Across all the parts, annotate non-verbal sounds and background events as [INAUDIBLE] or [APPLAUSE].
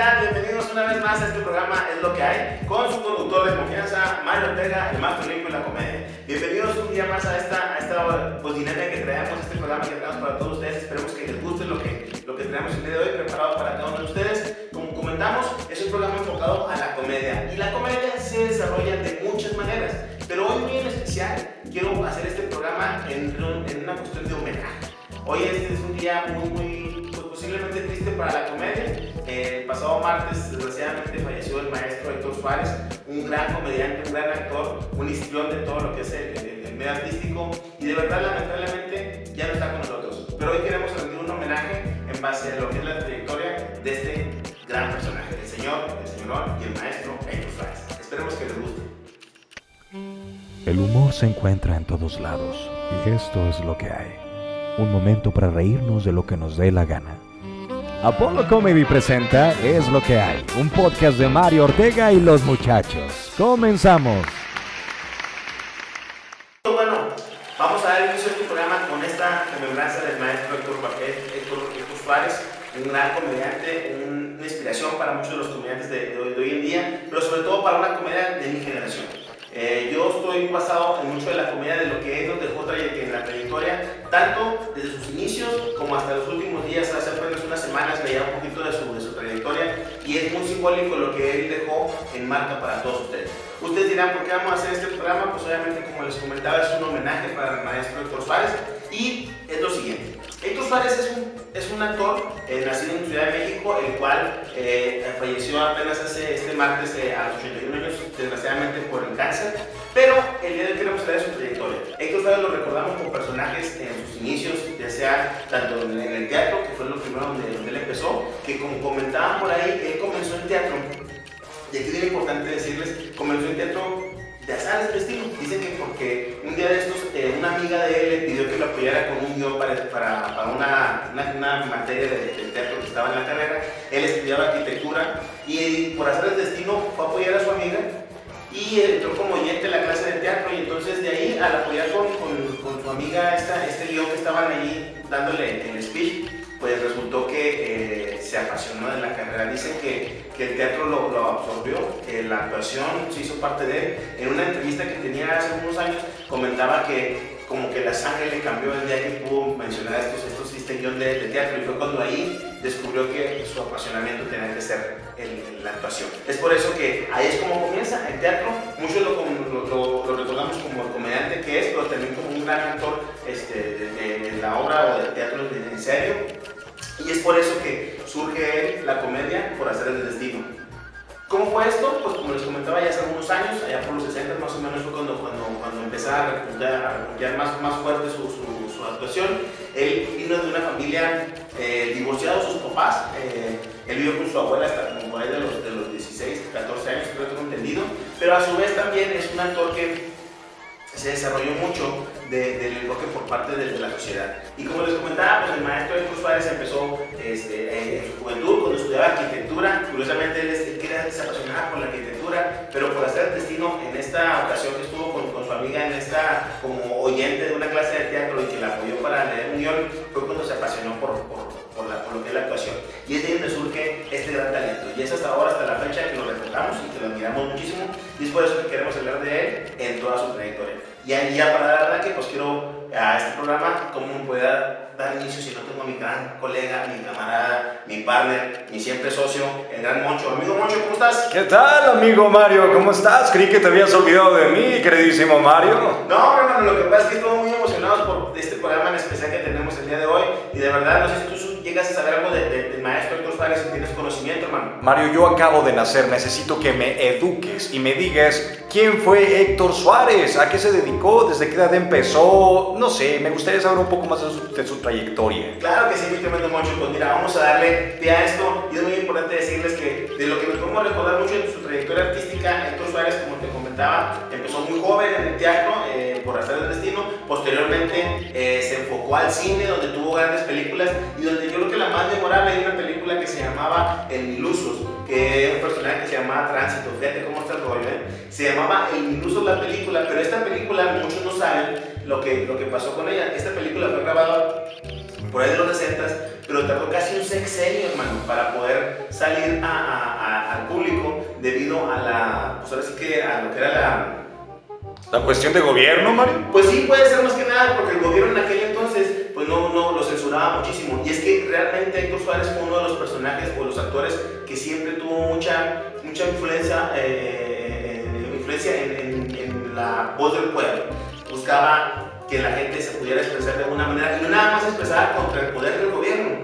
tal? Bienvenidos una vez más a este programa Es lo que hay, con su conductor de confianza, Mario Ortega, el más limpio en la comedia. Bienvenidos un día más a esta, a esta pues, dinámica que traemos, este programa que traemos para todos ustedes. Esperemos que les guste lo que, lo que tenemos el día de hoy preparado para cada uno de ustedes. Como comentamos, es un programa enfocado a la comedia. Y la comedia se desarrolla de muchas maneras. Pero hoy muy en especial quiero hacer este programa en, en una cuestión de homenaje. Hoy este es un día muy, muy, posiblemente triste para la comedia. El pasado martes, desgraciadamente, falleció el maestro Héctor Suárez, un gran comediante, un gran actor, un histrión de todo lo que es el, medio artístico. Y de verdad, lamentablemente, ya no está con nosotros. Pero hoy queremos rendir un homenaje en base a lo que es la trayectoria de este gran personaje, el señor, el señor y el maestro Héctor Suárez. Esperemos que les guste. El humor se encuentra en todos lados y esto es lo que hay. Un momento para reírnos de lo que nos dé la gana. Apollo Comedy presenta Es lo que hay, un podcast de Mario Ortega y los muchachos. Comenzamos. Bueno, vamos a dar inicio a este programa con esta remembranza del maestro Héctor, Héctor, Suárez, un gran comediante, una inspiración para muchos de los comediantes de, de, hoy, de hoy en día, pero sobre todo para una comedia de mi generación. Eh, yo estoy basado en mucho de la comedia de lo que él nos dejó en la trayectoria, tanto desde sus inicios como hasta los últimos días, hace apenas unas semanas veía un poquito de su, de su trayectoria y es muy simbólico lo que él dejó en marca para todos ustedes. Ustedes dirán, ¿por qué vamos a hacer este programa? Pues obviamente, como les comentaba, es un homenaje para el maestro Héctor Suárez y es lo siguiente. Héctor Suárez es un, es un actor eh, nacido en Ciudad de México, el cual eh, falleció apenas hace este martes eh, a los 81 años, desgraciadamente por el cáncer. Pero el día de hoy queremos de su trayectoria. Héctor Suárez lo recordamos como personajes en sus inicios, ya sea tanto en el teatro, que fue lo primero donde, donde él empezó, que como comentaban por ahí, él comenzó en teatro. Y aquí es importante decirles, comenzó en teatro de azar del destino. Dicen que porque un día de estos eh, una amiga de él le pidió que lo apoyara con un guion para, para, una, una, materia de, de, teatro que estaba en la carrera. Él estudiaba arquitectura y por azar del destino fue a apoyar a su amiga y entró como oyente en la clase de teatro y entonces de ahí al apoyar con, con, con su amiga esta, este guion que estaban ahí dándole el speech, pues resultó que eh, se apasionó de la carrera. Dicen que, que el teatro lo, lo, absorbió, que la actuación se hizo parte de él. En una entrevista que tenía hace unos años comentaba que como que la sangre le cambió el día que pudo mencionar estos, estos este guion de, de, teatro y fue cuando ahí descubrió que su apasionamiento tenía que ser la actuación. Es por eso que ahí es como comienza el teatro. Muchos lo, lo, lo, lo recordamos como el comediante que es, pero también como un gran actor este, de, de, de la obra o del teatro en serio. Y es por eso que surge la comedia por hacer el destino. ¿Cómo fue esto? Pues como les comentaba ya hace algunos años, allá por los 60 más o menos fue cuando, cuando, cuando empezaba a repuntar, más, más fuerte su, su, actuación. Él vino de una familia eh, divorciada sus papás, eh, él vivió con su abuela hasta como por ahí de los, de los 16, 14 años, creo que tengo entendido, pero a su vez también es un actor que se desarrolló mucho de, del enfoque por parte de, la sociedad. Y como les comentaba, pues el maestro Héctor Suárez empezó este, en su juventud, cuando estudiaba arquitectura, curiosamente él, él se apasionaba por la arquitectura, pero por hacer el destino en esta ocasión que estuvo con, con, su amiga en esta como oyente de una clase de teatro y que la apoyó para leer un guion, fue cuando se apasionó por, por, por, por lo que es la actuación. Y es de ahí donde surge este gran talento. Y es hasta ahora, hasta la fecha, que lo respetamos y que lo admiramos muchísimo. Y es por eso que queremos hablar de él en toda su trayectoria. Y ya para dar arranque, pues quiero a este programa, cómo me pueda dar inicio si no tengo a mi gran colega, mi camarada, mi partner, mi siempre socio, el gran Moncho. Amigo Moncho, ¿cómo estás? ¿Qué tal, amigo Mario? ¿Cómo estás? Creí que te habías olvidado de mí, queridísimo Mario. No, hermano, lo que pasa es que estamos muy emocionados por este programa en especial que tenemos el día de hoy. Y de verdad, no sé si tú llegas a saber algo del de, de maestro Héctor Suárez, si tienes conocimiento, hermano. Mario, yo acabo de nacer, necesito que me eduques y me digas quién fue Héctor Suárez, a qué se dedicó, desde qué edad empezó, no sé, me gustaría saber un poco más de su, de su trayectoria. Claro que sí, mi tremendo Moncho, pues mira, vamos a darle pie a esto y es muy importante decirles que de lo que nos podemos recordar mucho de su trayectoria artística, Héctor Suárez, como te comentaba, empezó muy joven en el teatro, eh, por hacer el destino, posteriormente eh, se enfocó al cine, donde tuvo grandes películas y donde yo creo que la más memorable es una película que se llamaba El Ilusos, que es un personaje que se llamaba Tránsito, fíjate cómo está el rollo, ¿eh? se llamaba El Ilusos la película, pero esta película muchos no saben lo que, lo que pasó con ella. Esta película fue grabada por ahí de los 60, pero tardó casi un sexenio, hermano, para poder salir al público debido a la, pues ahora sí que a lo que era la... ¿La cuestión de gobierno, Mario? Pues sí, puede ser más que nada, porque el gobierno en aquel entonces pues no, no lo censuraba muchísimo. Y es que realmente Héctor Suárez fue uno de los personajes o los actores que siempre tuvo mucha, mucha influencia, eh, influencia en, la voz del pueblo. Buscaba que la gente se pudiera expresar de alguna manera y no nada más expresar contra el poder del gobierno,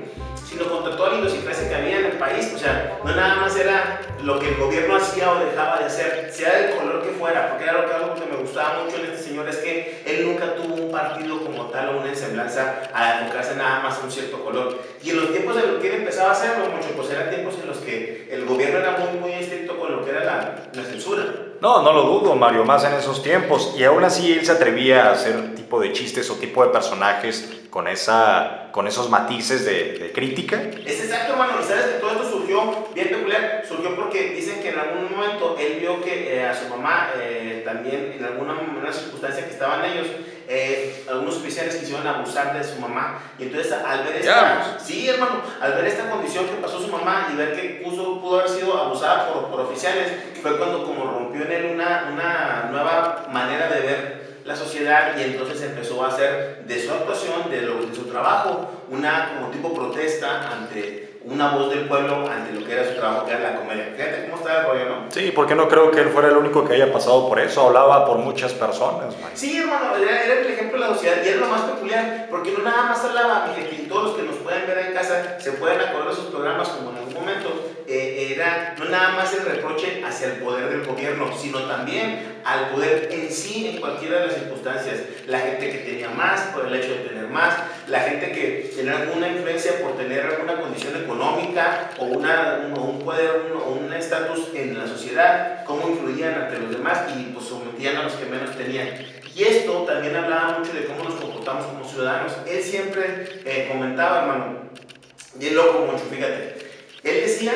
sino contra toda la idiosincrasia que había país. O sea, no nada más era lo que el gobierno hacía o dejaba de hacer, sea del color que fuera, porque era que, algo que me gustaba mucho en este señor es que él nunca tuvo un partido como tal o una semblanza a enfocarse nada más un cierto color. Y en los tiempos en los que él empezaba a hacerlo mucho, pues eran tiempos en los que el gobierno era muy, muy estricto con lo que era la, la censura. No, no lo dudo, Mario, más en esos tiempos. Y aún así él se atrevía a hacer tipo de chistes o tipo de personajes con, esa, con esos matices de, de crítica. Es exacto, hermano. Y sabes que todo esto surgió bien peculiar. Surgió porque dicen que en algún momento él vio que eh, a su mamá eh, también, en alguna una circunstancia que estaban ellos, eh, algunos oficiales quisieron abusar de su mamá. Y entonces al ver esta, sí, hermano, al ver esta condición que pasó su mamá y ver que pudo, pudo haber sido abusada por, por oficiales, fue cuando como rompió en él una, una nueva manera de ver la sociedad y entonces empezó a hacer de su actuación, de, lo, de su trabajo, una como tipo protesta ante una voz del pueblo ante lo que era su trabajo, que era la comedia. Fíjate cómo está el rollo, ¿no? Sí, porque no creo que él fuera el único que haya pasado por eso, hablaba por muchas personas. Sí, hermano, era, el ejemplo de la sociedad y era lo más peculiar, porque no nada más hablaba, mi gente, y todos los que nos pueden ver en casa se pueden acordar de sus programas como en algún momento, eh, era no nada más el reproche hacia el poder del gobierno, sino también al poder en sí en cualquiera de las circunstancias. La gente que tenía más por el hecho de tener más, la gente que tenía alguna influencia por tener alguna condición económica o, una, un, un poder o un estatus en la sociedad, cómo influían ante los demás y pues sometían a los que menos tenían. Y esto también hablaba mucho de cómo nos comportamos como ciudadanos. Él siempre eh, comentaba, hermano, bien loco mucho, fíjate, él decía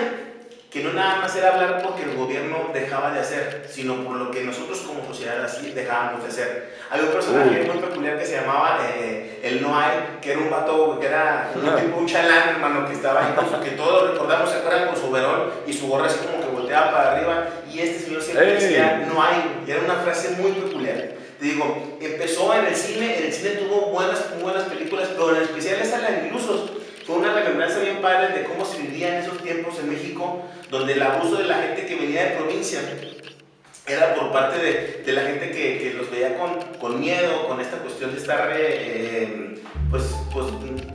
que no nada más era hablar porque el gobierno dejaba de hacer, sino por lo que nosotros como sociedad así dejábamos de hacer. Había un personaje muy peculiar que se llamaba eh, el Noay, que era un vato, que era un tipo, un chalán, hermano, que estaba ahí, con que todos recordamos, se acuerdan con su overol y su gorra así como que volteaba para arriba, y este señor siempre decía Noay, y era una frase muy peculiar. Te digo, empezó en el cine, en el cine tuvo buenas, buenas películas, pero en especial esa la de Ilusos fue una remembranza bien padre de cómo se vivía en esos tiempos en México, donde el abuso de la gente que venía de provincia era por parte de, de la gente que, que, los veía con, con, miedo, con esta cuestión de estar eh, pues, pues,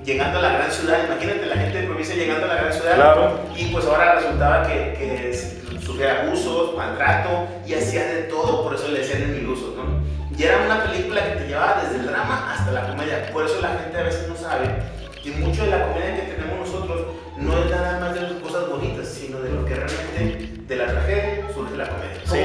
llegando a la gran ciudad. Imagínate la gente de provincia llegando a la gran ciudad y pues ahora resultaba que, que sufría abusos, maltrato y hacía de todo, por eso le decían en ilusos, ¿no? Y era una película que te llevaba desde el drama hasta la comedia, por eso la gente a veces no sabe y mucho de la comedia que tenemos nosotros no es nada más de las cosas bonitas, sino de lo que realmente de la tragedia surge la comedia. Sí,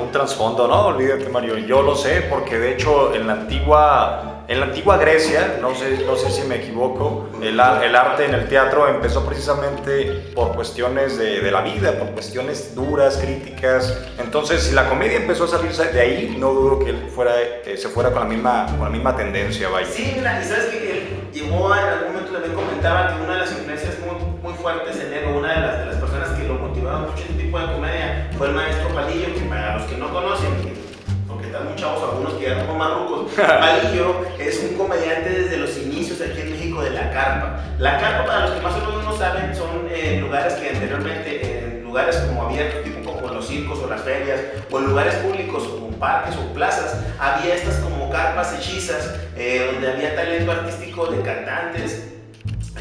un trasfondo, ¿no? Olvídate, Mario. Yo lo sé porque de hecho en la antigua, en la antigua Grecia, no sé, no sé si me equivoco, el, el arte en el teatro empezó precisamente por cuestiones de, de, la vida, por cuestiones duras, críticas. Entonces, si la comedia empezó a salirse de ahí, no dudo que él fuera, eh, se fuera con la misma, con la misma tendencia, vaya. Sí, mira, y sabes que él llegó en algún momento también comentaba que una de las influencias muy, muy fuertes en él, una de las, de las personas que lo motivaban mucho en este tipo de comedia, fue el maestro Palillo, que para los que no conocen, porque están muy chavos algunos que eran como marrucos, [LAUGHS] Palillo es un comediante desde los inicios aquí en México de la carpa. La carpa, para los que más o menos no saben, son eh, lugares que anteriormente, en lugares como abiertos, tipo como los circos o las ferias, o lugares públicos como parques o plazas, había estas como carpas hechizas, eh, donde había talento artístico de cantantes,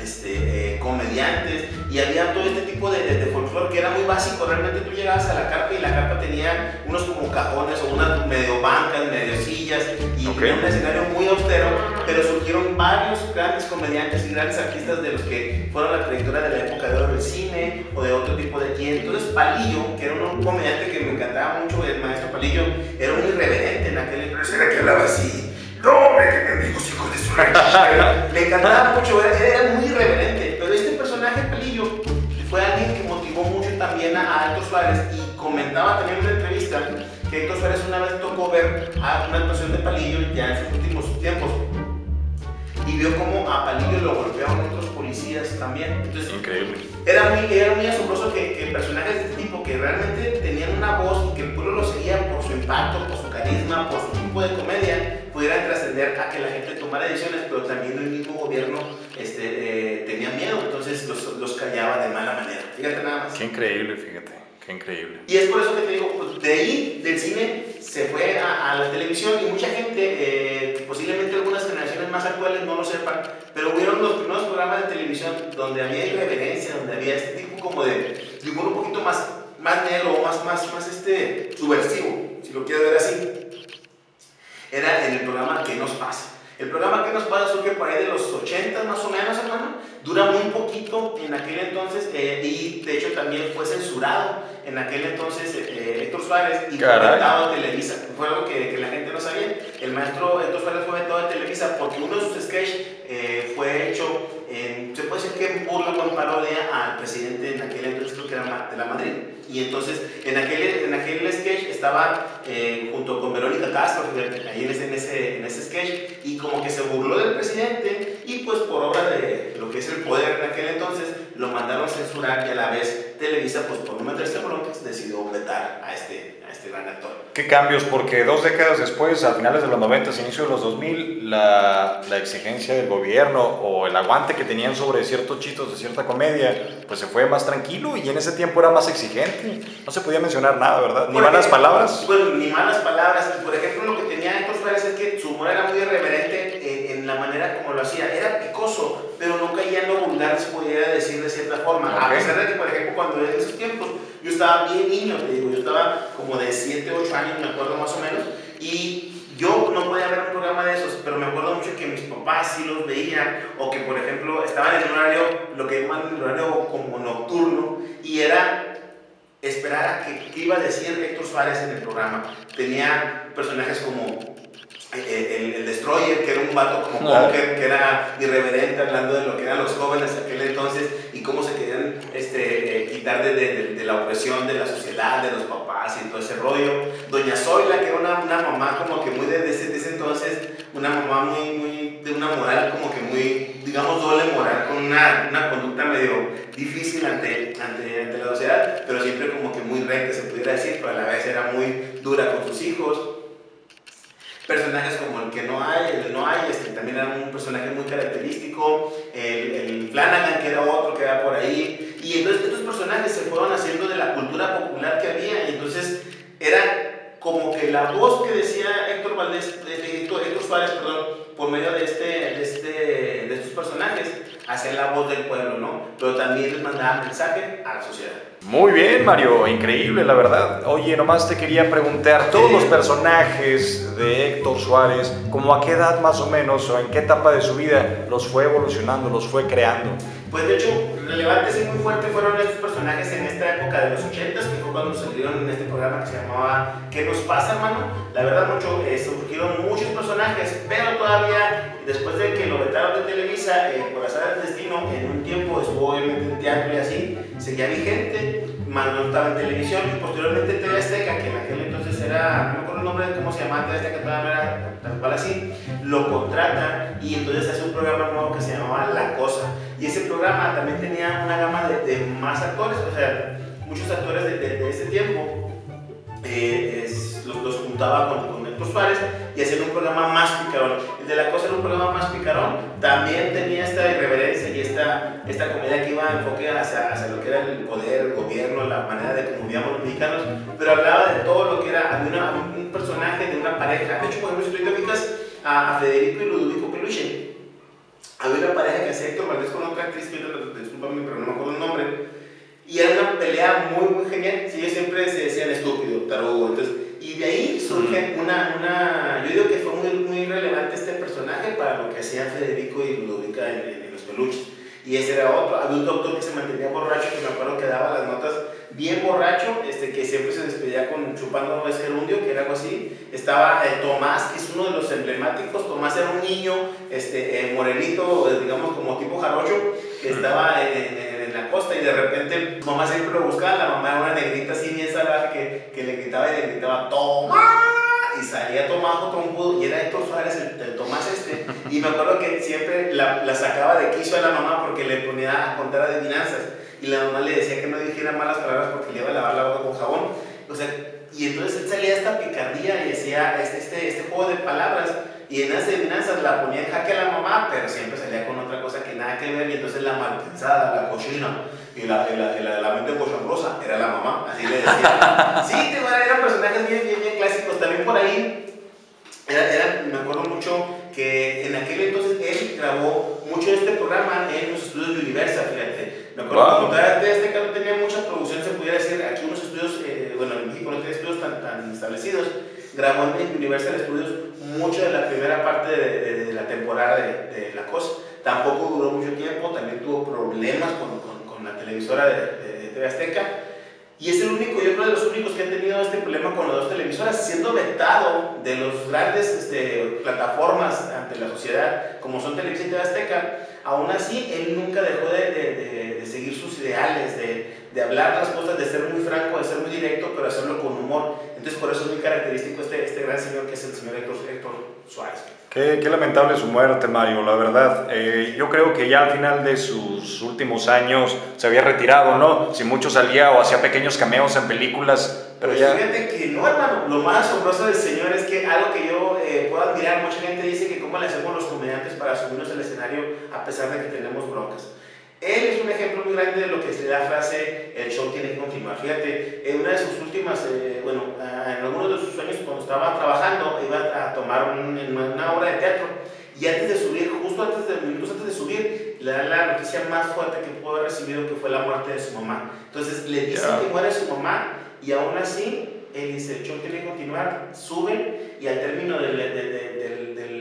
este, eh, comediantes y había todo este tipo de, de, de folclore que era muy básico. Realmente tú llegabas a la carpa y la carpa tenía unos como cajones o unas medio bancas, medio sillas y okay. tenía un escenario muy austero, pero surgieron varios grandes comediantes y grandes artistas de los que fueron la trayectoria de la época de oro del cine o de otro tipo de aquí. Entonces Palillo, que era un comediante que me encantaba mucho, el maestro Palillo, era un irreverente en aquel era que hablaba así. No, me bendigos hijos de su [LAUGHS] Le encantaba mucho, era, era muy irreverente. Pero este personaje, Palillo, fue alguien que motivó mucho también a, a Héctor Suárez y comentaba también en una entrevista que Héctor Suárez una vez tocó ver a una actuación de Palillo ya en sus últimos tiempos y vio cómo a Palillo lo golpeaban otros policías policías también. Entonces, Increíble. Era muy, era muy asombroso que, que personajes de este tipo que realmente tenían una voz y que el pueblo lo seguía por su impacto, por su carisma, por su tipo de comedia, pudieran trascender a que la gente tomara decisiones, pero también el mismo gobierno este, eh, tenía miedo, entonces los, los callaba de mala manera. Fíjate nada más. Qué increíble, fíjate. Qué increíble. Y es por eso que te digo, pues, de ahí, del cine, se fue a, a la televisión y mucha gente, eh, posiblemente algunas generaciones más actuales no lo sepan, pero hubieron los primeros programas de televisión donde había irreverencia, donde había este tipo como de, de humor un poquito más, más negro, más, más, más este, subversivo, si lo quieres ver así. Era en el programa ¿Qué nos pasa? El programa ¿Qué nos pasa? surge por ahí de los 80 más o menos, hermano. Dura muy poquito en aquel entonces eh, y de hecho también fue censurado en aquel entonces eh, Héctor Suárez y fue vetado de Televisa. Fue algo que, que la gente no sabía. El maestro Héctor Suárez fue vetado de Televisa porque uno de sus sketches eh, fue hecho, en, se puede decir que en burla en parodia al presidente en aquel entonces, creo que era de la Madrid. Y entonces en aquel, en aquel sketch estaba eh, junto con Verónica Castro, ahí en, ese, en ese sketch, y como que se burló del presidente y pues por obra de lo que es el poder en aquel entonces, lo mandaron censurar y a la vez Televisa, pues por no meterse broncas, decidió vetar a este, a este gran actor. ¿Qué cambios? Porque dos décadas después, a finales de los 90, inicio de los 2000, la, la exigencia del gobierno o el aguante que tenían sobre ciertos chistes de cierta comedia, pues se fue más tranquilo y en ese tiempo era más exigente. No se podía mencionar nada, ¿verdad? Ni Porque- malas palabras. Bueno, ni malas palabras. Y, Por ejemplo, lo que tenía Héctor Suárez es que su humor era muy irreverente en, en la manera como lo hacía. Era picoso, pero no caía en lo vulgar, se pudiera A pesar de que, por ejemplo, cuando en esos tiempos yo estaba bien niño, te digo, yo estaba como de 7, 8 años, me acuerdo más o menos, y yo no podía ver un programa de esos, pero me acuerdo mucho que mis papás sí los veían, o que, por ejemplo, estaban en un horario, lo que llaman el horario como nocturno, y era esperar a que, qué iba a decir Héctor Suárez en el programa. Tenía personajes como el, el Destroyer, que era un vato como Ah. Bunker, que era irreverente, hablando de lo que eran los jóvenes aquel entonces y cómo se querían este, eh, quitar de, de- de la opresión de la sociedad, de los papás y todo ese rollo. Doña Zoila, que era una, una mamá como que muy de, de ese, de ese entonces, una mamá muy, muy, de una moral como que muy, digamos, doble moral, con una, una conducta medio difícil ante, ante, ante la sociedad, pero siempre como que muy recta, se pudiera decir, pero a la vez era muy dura con sus hijos. Personajes como el que no hay, el de no hay, este, también era un personaje muy característico, el, Flanagan, que era otro que era por ahí, y entonces estos personajes se fueron haciendo de la cultura popular que había, y entonces era como que la voz que decía Héctor Valdés, Héctor Suárez, perdón, por medio de, este, de, este, de estos personajes, hacía la voz del pueblo, ¿no? Pero también les mandaba mensaje a la sociedad. Muy bien, Mario, increíble, la verdad. Oye, nomás te quería preguntar, todos los personajes de Héctor Suárez, ¿como a qué edad más o menos o en qué etapa de su vida los fue evolucionando, los fue creando? Pues de hecho, relevantes y muy fuertes fueron estos personajes en esta época de los 80 que fue cuando salieron en este programa que se llamaba ¿Qué nos pasa, hermano? La verdad, mucho, eh, surgieron muchos personajes, pero todavía, después de que lo vetaron de Televisa, eh, por destino, en un tiempo estuvo obviamente en teatro y así, seguía vigente, más no estaba en televisión, y posteriormente TV Azteca, que en aquel entonces era, no me acuerdo el nombre de cómo se llamaba TV Azteca, todavía era tal cual así, lo contrata y entonces hace un programa nuevo que se llamaba La Cosa. Y ese programa también tenía una gama de, de más actores, o sea, muchos actores de, de, de ese tiempo. eh, es- los, los juntaba con, con Suárez y hacían un programa más picarón. El de La Cosa era un programa más picarón, también tenía esta irreverencia y esta, esta comedia que iba a enfoque hacia, hacia lo que era el poder, el gobierno, la manera de cómo vivíamos los mexicanos, pero hablaba de todo lo que era, había un personaje de una pareja. De hecho, por ejemplo, si tú a, Federico y Ludovico Peluche, había una pareja que hacía Héctor Valdés con otra actriz, discúlpame, pero no me acuerdo el nombre, y era una pelea muy, muy genial. Sí, ellos siempre se decían estúpido, tarugo. Entonces, y de ahí surge una, una. Yo digo que fue muy, muy relevante este personaje para lo que hacían Federico y Ludovica en, en- los peluches. Y ese era otro. Había un doctor que se mantenía borracho, que me acuerdo que daba las notas bien borracho, este, que siempre se despedía con chupando es gerundio, que era algo así. Estaba eh, Tomás, que es uno de los emblemáticos. Tomás era un niño este, eh, morenito, eh, digamos como tipo jarocho, que estaba en, en- en la costa y de repente mamá siempre lo buscaba. La mamá era una negrita así bien salvaje que, que le gritaba y le gritaba ¡Tomás! Y salía Tomás trompudo y era Héctor Suárez, el, el Tomás este. Y me acuerdo que siempre la, la, sacaba de quicio a la mamá porque le ponía a contar adivinanzas. Y la mamá le decía que no dijera malas palabras porque le iba a lavar la boca con jabón. O sea, y entonces él salía esta picardía y decía este, este, este juego de palabras. Y en las adivinanzas la ponía en jaque a la mamá, pero siempre salía con otra cosa que nada que ver. Y entonces la mal pensada, la cochina y la, la, la, la mente cochambrosa era la mamá. Así le decía. [LAUGHS] sí, te eran personajes bien, bien, bien clásicos. También por ahí, era, era, me acuerdo mucho que en aquel entonces él grabó mucho de este programa en los estudios de Universal, fíjate. Me acuerdo wow. que todavía este no tenía mucha producción, se pudiera decir, aquí unos estudios, eh, bueno, en México no tiene estudios tan, tan establecidos, grabó en Universal Studios mucho de la primera parte de, de, de la temporada de, de, La Cosa. Tampoco duró mucho tiempo, también tuvo problemas con, con, con la televisora de, TV Azteca. Y es el único, yo creo de los únicos que han tenido este problema con las dos televisoras, siendo vetado de las grandes este, plataformas ante la sociedad, como son Televisión y TV Azteca. Aún así, él nunca dejó de, de, de seguir sus ideales, de, hablar las cosas, de ser muy franco, de ser muy directo, pero hacerlo con humor. Entonces, por eso es muy característico este, este gran señor que es el señor Héctor, Héctor Suárez. Qué, qué, lamentable su muerte, Mario, la verdad. Eh, yo creo que ya al final de sus últimos años se había retirado, ¿no? Si mucho salía o hacía pequeños cameos en películas, pero pues ya... Fíjate que no, hermano. Lo más asombroso del señor es que algo que yo eh, puedo admirar, mucha gente dice que cómo le hacemos los comediantes para subirnos al escenario a pesar de que tenemos broncas. Él es un ejemplo muy grande de lo que es la frase el show tiene que continuar. Fíjate, en una de sus últimas, eh, bueno, en algunos de sus sueños cuando estaba trabajando, iba a tomar un, una obra de teatro y antes de subir, justo antes de, minutos antes de subir, le da la noticia más fuerte que pudo haber recibido que fue la muerte de su mamá. Entonces le dicen yeah. que muere su mamá y aún así él dice, el show tiene que continuar, sube y al término de, de,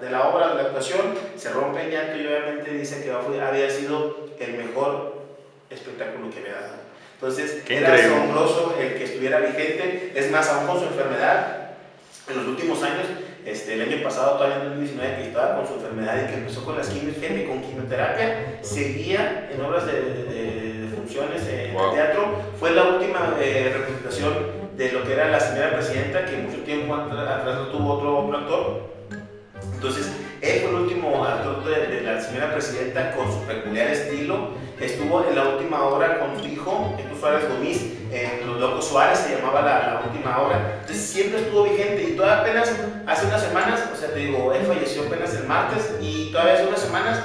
de, de la obra, de la actuación, se rompe en llanto y obviamente dice que había sido el mejor espectáculo que había dado. Entonces, Qué era increíble. asombroso el que estuviera vigente. Es más, aún con su enfermedad, en los últimos años, este, el año pasado, todavía en 2019, que estaba con su enfermedad y que empezó con las fíjate, con quimioterapia, seguía en obras de, de, de funciones en Wow. teatro. Fue la última eh, representación de lo que era la señora presidenta, que mucho tiempo atrás no tuvo otro, otro actor. Entonces, él fue el último actor de, de, la señora presidenta con su peculiar estilo. Estuvo en la última obra con su hijo, Héctor Suárez Gomis, en Los Locos Suárez, se llamaba la, la, última obra. Entonces, siempre estuvo vigente y todavía apenas hace unas semanas, o sea, te digo, él falleció apenas el martes y todavía hace unas semanas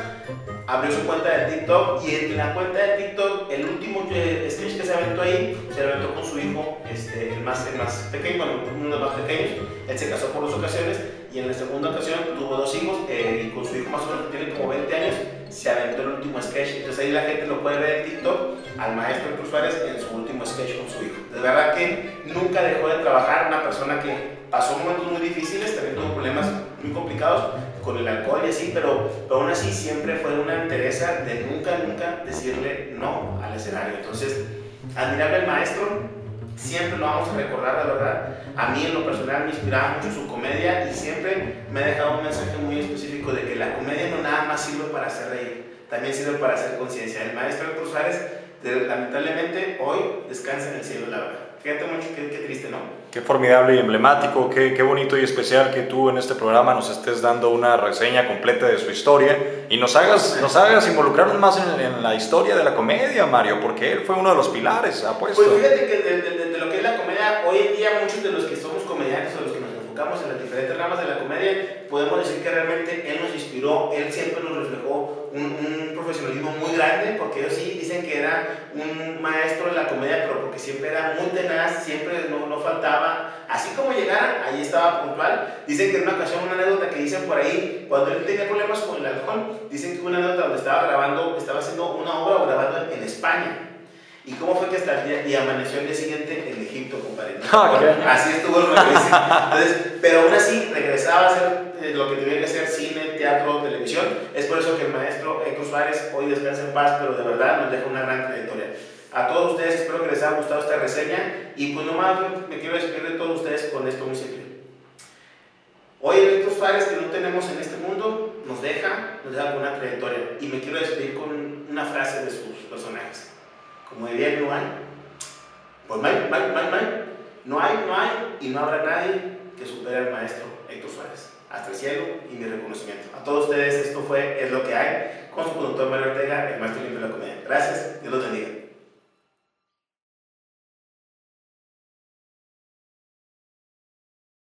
abrió su cuenta de TikTok y en la cuenta de TikTok, el último eh, sketch que se aventó ahí, se aventó con su hijo, este, el, más, el más pequeño, bueno, uno de los más pequeños. Él se casó por dos ocasiones y en la segunda ocasión tuvo dos hijos eh, y con su hijo más o menos que tiene como 20 años, se aventó el último sketch. Entonces ahí la gente lo puede ver en TikTok al maestro Cruz Suárez en su último sketch con su hijo. De verdad que nunca dejó de trabajar, una persona que pasó momentos muy difíciles, también tuvo problemas muy complicados con el alcohol y así, pero, pero aún así siempre fue una entereza de nunca, nunca decirle no al escenario. Entonces, admirable el maestro, siempre lo vamos a recordar, la verdad. A mí en lo personal me inspiraba mucho su comedia y siempre me ha dejado un mensaje muy específico de que la comedia no nada más sirve para hacer reír, también sirve para hacer conciencia. El maestro Héctor Suárez, lamentablemente, hoy descansa en el cielo, la verdad. Fíjate mucho, qué, qué triste, ¿no? Qué formidable y emblemático, qué, qué, bonito y especial que tú en este programa nos estés dando una reseña completa de su historia y nos hagas, nos hagas involucrarnos más en, en la historia de la comedia, Mario, porque él fue uno de los pilares, apuesto. Pues fíjate que de, de, de, lo que es la comedia, hoy en día muchos de los que somos comediantes o los que nos enfocamos en las diferentes ramas de la comedia, podemos decir que realmente él nos inspiró, él siempre nos reflejó un, un profesionalismo muy grande, porque ellos sí dicen que era un maestro de la comedia, pero porque siempre era muy tenaz, siempre no, no faltaba, así como llegara, ahí estaba puntual. Dicen que en una ocasión, una anécdota que dicen por ahí, cuando él tenía problemas con el alcohol, dicen que una anécdota donde estaba grabando, estaba haciendo una obra o grabando en España. ¿Y cómo fue que hasta el día, y amaneció el día siguiente en Egipto, compadre? [LAUGHS] Okay. Así estuvo el Entonces, pero aún así regresaba a hacer eh, lo que tenía que hacer, cine, teatro, televisión. Es por eso que el maestro Héctor Suárez hoy descansa en paz, pero de verdad nos deja una gran trayectoria. A todos ustedes espero que les haya gustado esta reseña y pues nomás me quiero despedir de todos ustedes con esto muy simple. Hoy el Héctor Suárez que no tenemos en este mundo nos deja, nos deja una trayectoria y me quiero despedir con una frase de sus personajes. Como diría no hay, pues no hay, no hay, no hay, no hay, no hay y no habrá nadie que supere al maestro Héctor Suárez. hasta el cielo y mi reconocimiento. A todos ustedes esto fue Es lo que hay con su conductor Mario Ortega, el maestro limpio de la comedia. Gracias, Dios los bendiga.